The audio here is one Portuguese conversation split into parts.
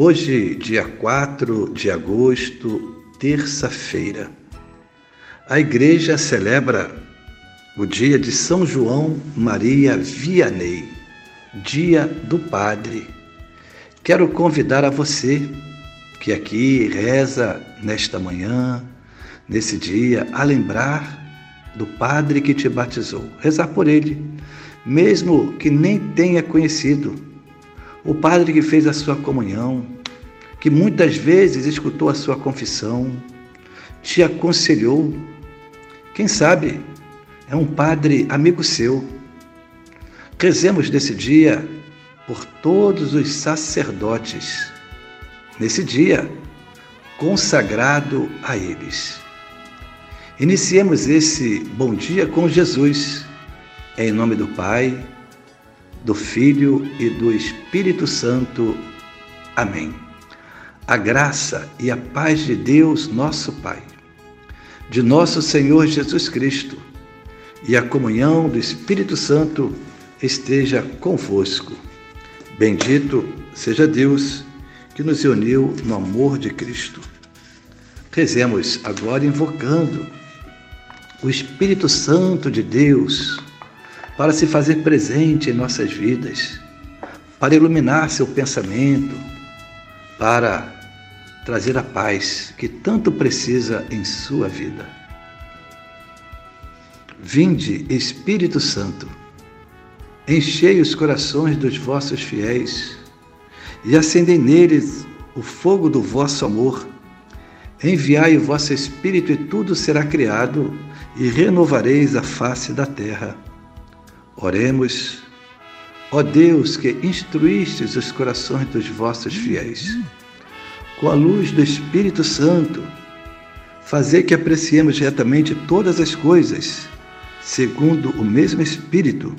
Hoje, dia 4 de agosto, terça-feira, a igreja celebra o dia de São João Maria Vianney, dia do Padre. Quero convidar a você que aqui reza nesta manhã, nesse dia, a lembrar do Padre que te batizou. Rezar por ele, mesmo que nem tenha conhecido o padre que fez a sua comunhão, que muitas vezes escutou a sua confissão, te aconselhou. Quem sabe é um padre amigo seu. Rezemos nesse dia por todos os sacerdotes, nesse dia consagrado a eles. Iniciemos esse bom dia com Jesus, em nome do Pai, do Filho e do Espírito Santo. Amém. A graça e a paz de Deus, nosso Pai, de nosso Senhor Jesus Cristo e a comunhão do Espírito Santo esteja convosco. Bendito seja Deus que nos uniu no amor de Cristo. Rezemos agora invocando o Espírito Santo de Deus para se fazer presente em nossas vidas, para iluminar seu pensamento, para trazer a paz que tanto precisa em sua vida. Vinde, Espírito Santo, enchei os corações dos vossos fiéis e acendei neles o fogo do vosso amor. Enviai o vosso Espírito e tudo será criado e renovareis a face da terra. Oremos, ó Deus que instruístes os corações dos vossos fiéis, com a luz do Espírito Santo, fazer que apreciemos retamente todas as coisas, segundo o mesmo Espírito,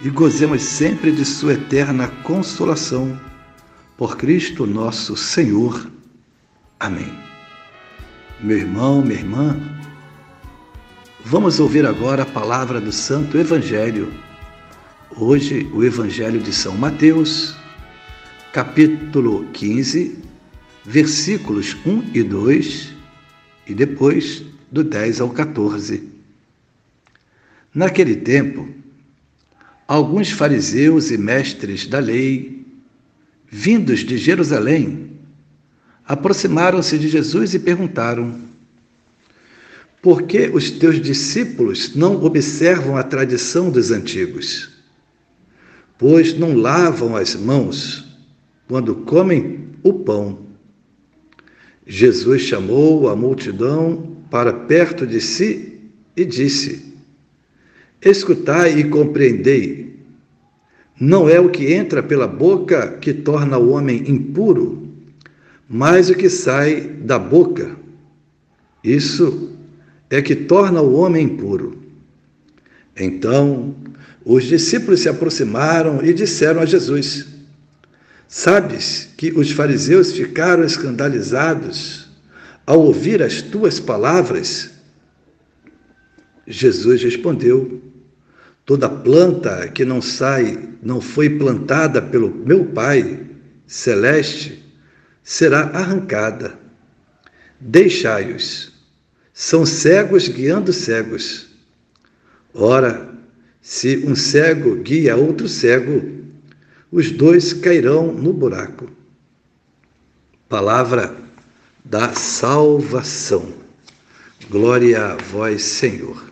e gozemos sempre de Sua eterna consolação. Por Cristo nosso Senhor. Amém. Meu irmão, minha irmã, Vamos ouvir agora a palavra do Santo Evangelho. Hoje, o Evangelho de São Mateus, capítulo 15, versículos 1 e 2, e depois do 10 ao 14. Naquele tempo, alguns fariseus e mestres da lei, vindos de Jerusalém, aproximaram-se de Jesus e perguntaram: por que os teus discípulos não observam a tradição dos antigos? Pois não lavam as mãos quando comem o pão. Jesus chamou a multidão para perto de si e disse: Escutai e compreendei. Não é o que entra pela boca que torna o homem impuro, mas o que sai da boca. Isso é que torna o homem impuro. Então, os discípulos se aproximaram e disseram a Jesus: Sabes que os fariseus ficaram escandalizados ao ouvir as tuas palavras? Jesus respondeu: Toda planta que não sai, não foi plantada pelo meu Pai celeste, será arrancada. Deixai-os são cegos guiando cegos. Ora, se um cego guia outro cego, os dois cairão no buraco. Palavra da salvação. Glória a vós, Senhor.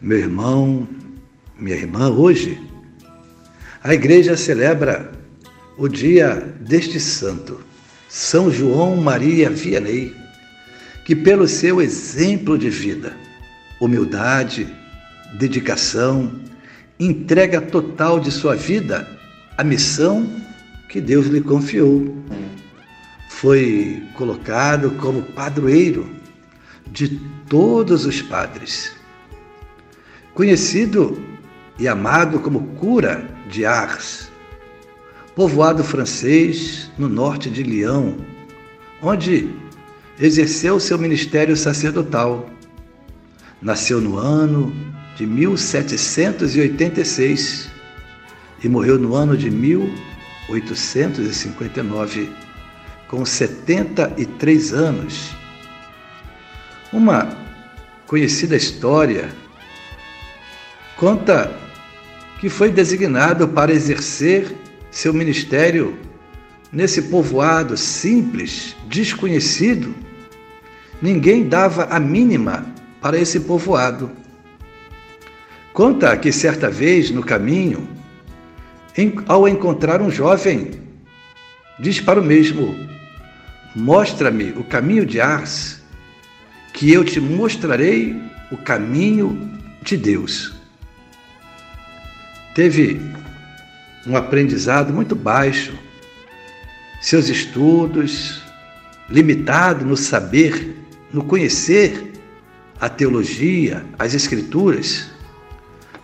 Meu irmão, minha irmã, hoje a igreja celebra o dia deste santo, São João Maria Vianney que, pelo seu exemplo de vida, humildade, dedicação, entrega total de sua vida à missão que Deus lhe confiou. foi colocado como padroeiro de todos os padres. Conhecido e amado como cura de Ars, povoado francês no norte de Lyon, onde exerceu seu ministério sacerdotal. Nasceu no ano de 1786 e morreu no ano de 1859, com 73 anos. Uma conhecida história conta que foi designado para exercer seu ministério nesse povoado simples, desconhecido. Ninguém dava a mínima para esse povoado. Conta que certa vez no caminho, ao encontrar um jovem, diz para o mesmo: Mostra-me o caminho de Ars, que eu te mostrarei o caminho de Deus. Teve um aprendizado muito baixo, seus estudos limitado no saber, no conhecer a teologia, as escrituras.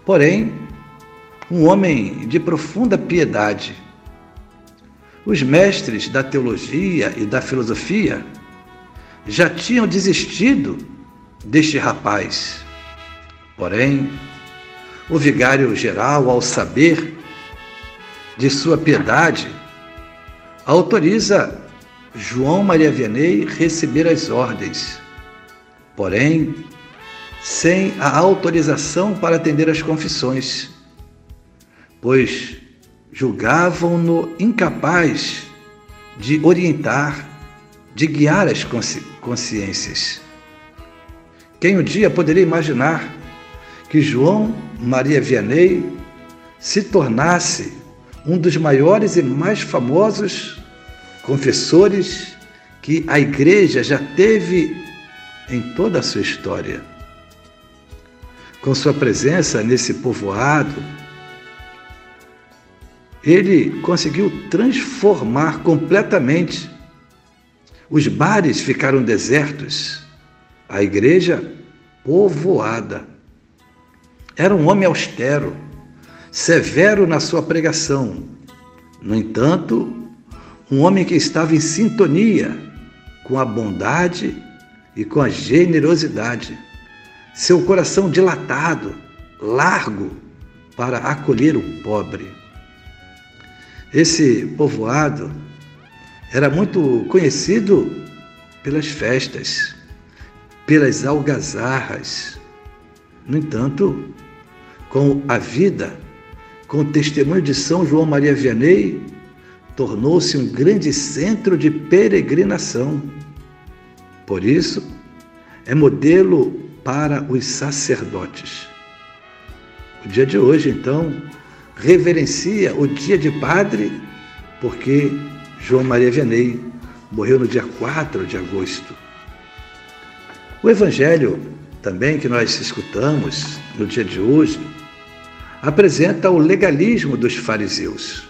Porém, um homem de profunda piedade. Os mestres da teologia e da filosofia já tinham desistido deste rapaz. Porém, o vigário geral, ao saber de sua piedade, autoriza João Maria Vianney receber as ordens, porém, sem a autorização para atender às confissões, pois julgavam-no incapaz de orientar, de guiar as consci consciências. Quem um dia poderia imaginar que João Maria Vianney se tornasse um dos maiores e mais famosos confessores que a igreja já teve em toda a sua história. Com sua presença nesse povoado, ele conseguiu transformar completamente. Os bares ficaram desertos, a igreja povoada. Era um homem austero, severo na sua pregação. No entanto, um homem que estava em sintonia com a bondade e com a generosidade. Seu coração dilatado, largo para acolher o pobre. Esse povoado era muito conhecido pelas festas, pelas algazarras. No entanto, com a vida com o testemunho de São João Maria Vianney, tornou-se um grande centro de peregrinação. Por isso, é modelo para os sacerdotes. O dia de hoje, então, reverencia o dia de padre, porque João Maria Vianney morreu no dia 4 de agosto. O evangelho também que nós escutamos no dia de hoje apresenta o legalismo dos fariseus,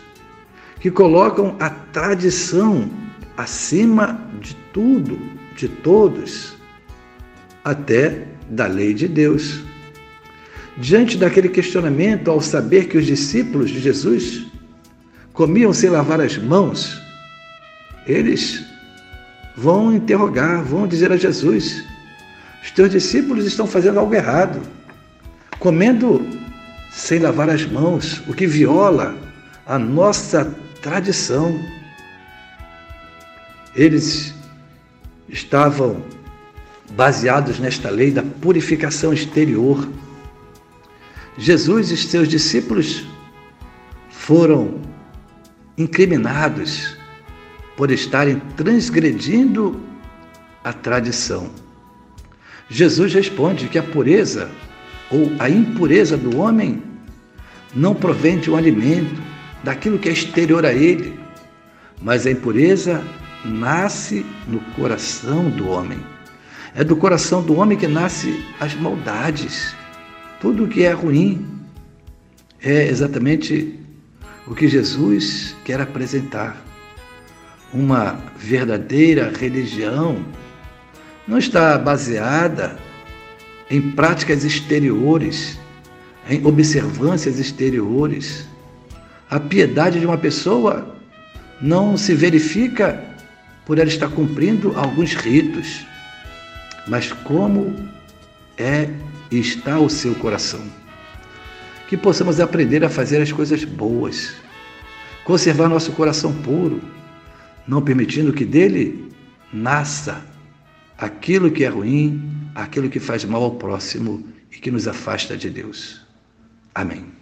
que colocam a tradição acima de tudo, de todos, até da lei de Deus. Diante daquele questionamento, ao saber que os discípulos de Jesus comiam sem lavar as mãos, eles vão interrogar, vão dizer a Jesus: os teus discípulos estão fazendo algo errado, comendo sem lavar as mãos, o que viola a nossa tradição. Eles estavam baseados nesta lei da purificação exterior. Jesus e seus discípulos foram incriminados por estarem transgredindo a tradição. Jesus responde que a pureza ou a impureza do homem não provém de um alimento, daquilo que é exterior a ele, mas a impureza nasce no coração do homem. É do coração do homem que nasce as maldades. Tudo que é ruim é exatamente o que Jesus quer apresentar. uma verdadeira religião não está baseada em práticas exteriores, em observâncias exteriores. A piedade de uma pessoa não se verifica por ela estar cumprindo alguns ritos, mas como é e está o seu coração. Que possamos aprender a fazer as coisas boas, conservar nosso coração puro, não permitindo que dele nasça aquilo que é ruim, aquilo que faz mal ao próximo e que nos afasta de Deus. Amém.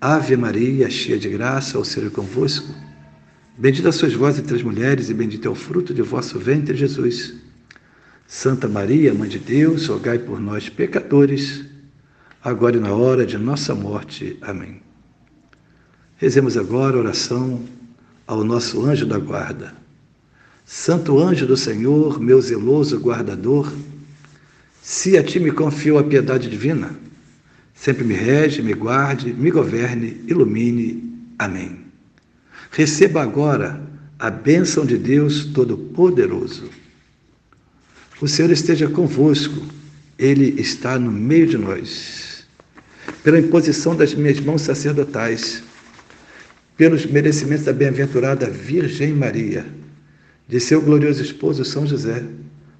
Ave Maria, cheia de graça, o Senhor é convosco. Bendita sois vós entre as mulheres, e bendito é o fruto de vosso ventre, Jesus. Santa Maria, Mãe de Deus, rogai por nós, pecadores, agora e na hora de nossa morte. Amém. Rezemos agora a oração ao nosso anjo da guarda. Santo anjo do Senhor, meu zeloso guardador, se a ti me confio a piedade divina, sempre me rege, me guarde, me governe, ilumine. Amém. Receba agora a bênção de Deus Todo-Poderoso. O Senhor esteja convosco, Ele está no meio de nós. Pela imposição das minhas mãos sacerdotais, pelos merecimentos da bem-aventurada Virgem Maria, de seu glorioso esposo São José.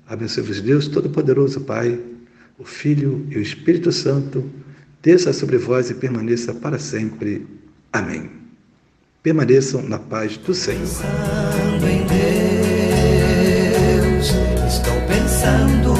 Abençoe-vos Deus Todo-Poderoso, Pai, o Filho e o Espírito Santo, desça sobre vós e permaneça para sempre. Amém. Permaneçam na paz do Senhor. Pensando em Deus, estou pensando